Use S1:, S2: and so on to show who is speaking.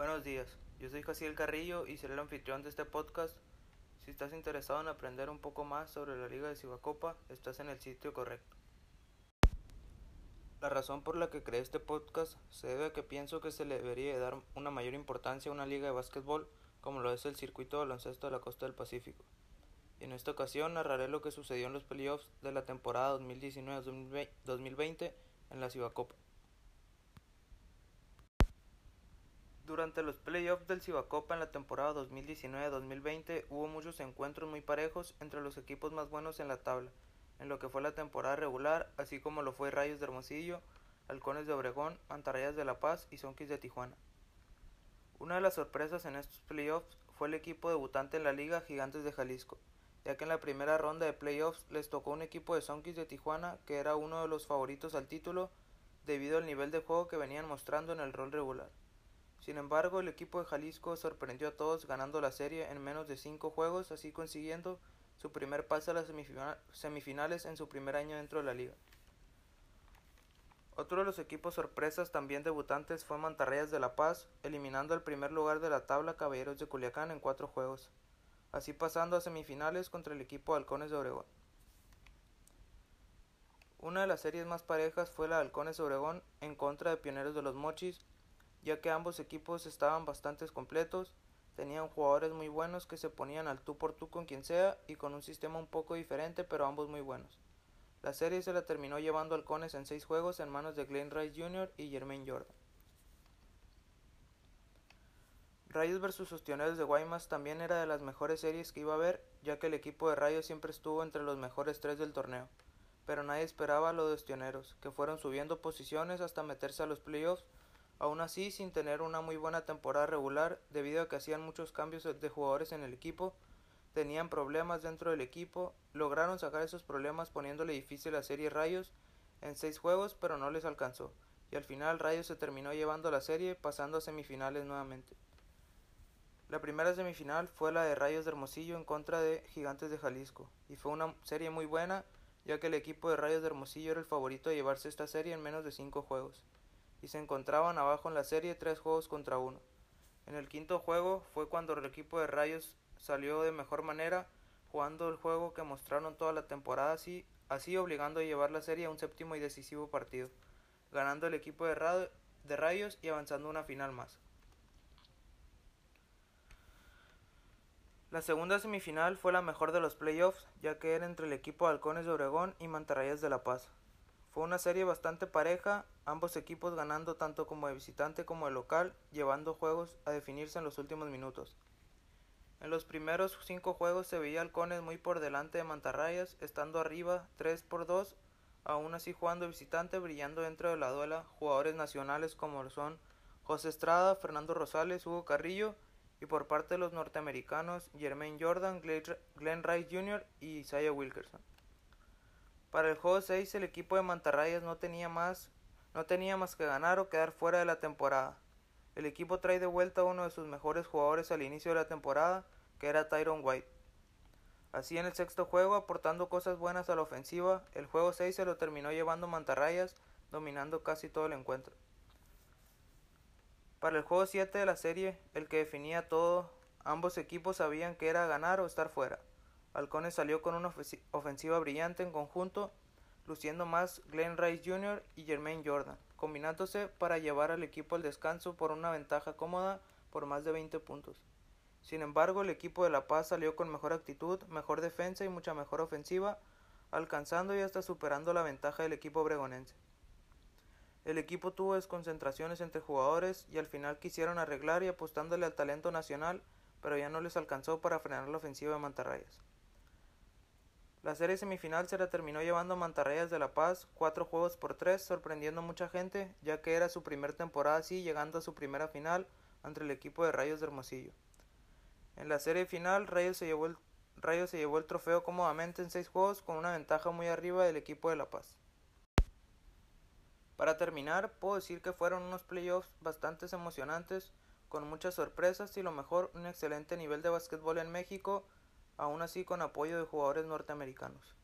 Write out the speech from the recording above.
S1: Buenos días, yo soy Jaciel Carrillo y seré el anfitrión de este podcast. Si estás interesado en aprender un poco más sobre la Liga de Cibacopa, estás en el sitio correcto. La razón por la que creé este podcast se debe a que pienso que se le debería dar una mayor importancia a una liga de básquetbol como lo es el circuito de baloncesto de la costa del Pacífico. Y en esta ocasión narraré lo que sucedió en los playoffs de la temporada 2019-2020 en la Cibacopa. Durante los playoffs del Cibacopa en la temporada 2019-2020 hubo muchos encuentros muy parejos entre los equipos más buenos en la tabla, en lo que fue la temporada regular, así como lo fue Rayos de Hermosillo, Halcones de Obregón, Mantarrayas de La Paz y Sonkis de Tijuana. Una de las sorpresas en estos playoffs fue el equipo debutante en la liga Gigantes de Jalisco, ya que en la primera ronda de playoffs les tocó un equipo de Sonkis de Tijuana que era uno de los favoritos al título debido al nivel de juego que venían mostrando en el rol regular. Sin embargo, el equipo de Jalisco sorprendió a todos ganando la serie en menos de cinco juegos, así consiguiendo su primer pase a las semifinales en su primer año dentro de la liga. Otro de los equipos sorpresas también debutantes fue Mantarrayas de La Paz, eliminando al primer lugar de la tabla Caballeros de Culiacán en cuatro juegos, así pasando a semifinales contra el equipo Halcones de Obregón. Una de las series más parejas fue la de Halcones de Obregón en contra de Pioneros de los Mochis, ya que ambos equipos estaban bastante completos, tenían jugadores muy buenos que se ponían al tú por tú con quien sea y con un sistema un poco diferente pero ambos muy buenos. La serie se la terminó llevando Halcones en seis juegos en manos de Glenn Rice Jr. y Jermaine Jordan. Rayos vs Ostioneros de Guaymas también era de las mejores series que iba a haber, ya que el equipo de Rayos siempre estuvo entre los mejores tres del torneo, pero nadie esperaba lo de Ostioneros, que fueron subiendo posiciones hasta meterse a los playoffs Aún así, sin tener una muy buena temporada regular, debido a que hacían muchos cambios de jugadores en el equipo, tenían problemas dentro del equipo, lograron sacar esos problemas poniéndole difícil a serie Rayos en seis juegos, pero no les alcanzó, y al final Rayos se terminó llevando la serie pasando a semifinales nuevamente. La primera semifinal fue la de Rayos de Hermosillo en contra de Gigantes de Jalisco, y fue una serie muy buena, ya que el equipo de Rayos de Hermosillo era el favorito de llevarse esta serie en menos de cinco juegos y se encontraban abajo en la serie tres juegos contra uno. En el quinto juego fue cuando el equipo de Rayos salió de mejor manera, jugando el juego que mostraron toda la temporada así, obligando a llevar la serie a un séptimo y decisivo partido, ganando el equipo de, de Rayos y avanzando una final más. La segunda semifinal fue la mejor de los playoffs, ya que era entre el equipo de Halcones de Obregón y Mantarrayas de La Paz. Fue una serie bastante pareja, ambos equipos ganando tanto como de visitante como de local, llevando juegos a definirse en los últimos minutos. En los primeros cinco juegos se veía Halcones muy por delante de Mantarrayas, estando arriba 3 por 2, aún así jugando visitante, brillando dentro de la duela jugadores nacionales como son José Estrada, Fernando Rosales, Hugo Carrillo y por parte de los norteamericanos Jermaine Jordan, Glenn Rice Jr. y Isaiah Wilkerson. Para el juego 6 el equipo de Mantarrayas no tenía más no tenía más que ganar o quedar fuera de la temporada. El equipo trae de vuelta a uno de sus mejores jugadores al inicio de la temporada, que era Tyron White. Así en el sexto juego, aportando cosas buenas a la ofensiva, el juego 6 se lo terminó llevando Mantarrayas, dominando casi todo el encuentro. Para el juego 7 de la serie, el que definía todo, ambos equipos sabían que era ganar o estar fuera. Halcones salió con una ofensiva brillante en conjunto, luciendo más Glenn Rice Jr. y Jermaine Jordan, combinándose para llevar al equipo al descanso por una ventaja cómoda por más de 20 puntos. Sin embargo, el equipo de La Paz salió con mejor actitud, mejor defensa y mucha mejor ofensiva, alcanzando y hasta superando la ventaja del equipo bregonense. El equipo tuvo desconcentraciones entre jugadores y al final quisieron arreglar y apostándole al talento nacional, pero ya no les alcanzó para frenar la ofensiva de Mantarrayas. La serie semifinal se la terminó llevando Mantarrayas de La Paz, cuatro juegos por tres, sorprendiendo a mucha gente, ya que era su primera temporada así, llegando a su primera final ante el equipo de Rayos de Hermosillo. En la serie final, Rayos se llevó el, Rayos se llevó el trofeo cómodamente en seis juegos, con una ventaja muy arriba del equipo de La Paz. Para terminar, puedo decir que fueron unos playoffs bastante emocionantes, con muchas sorpresas y lo mejor, un excelente nivel de básquetbol en México, aún así con apoyo de jugadores norteamericanos.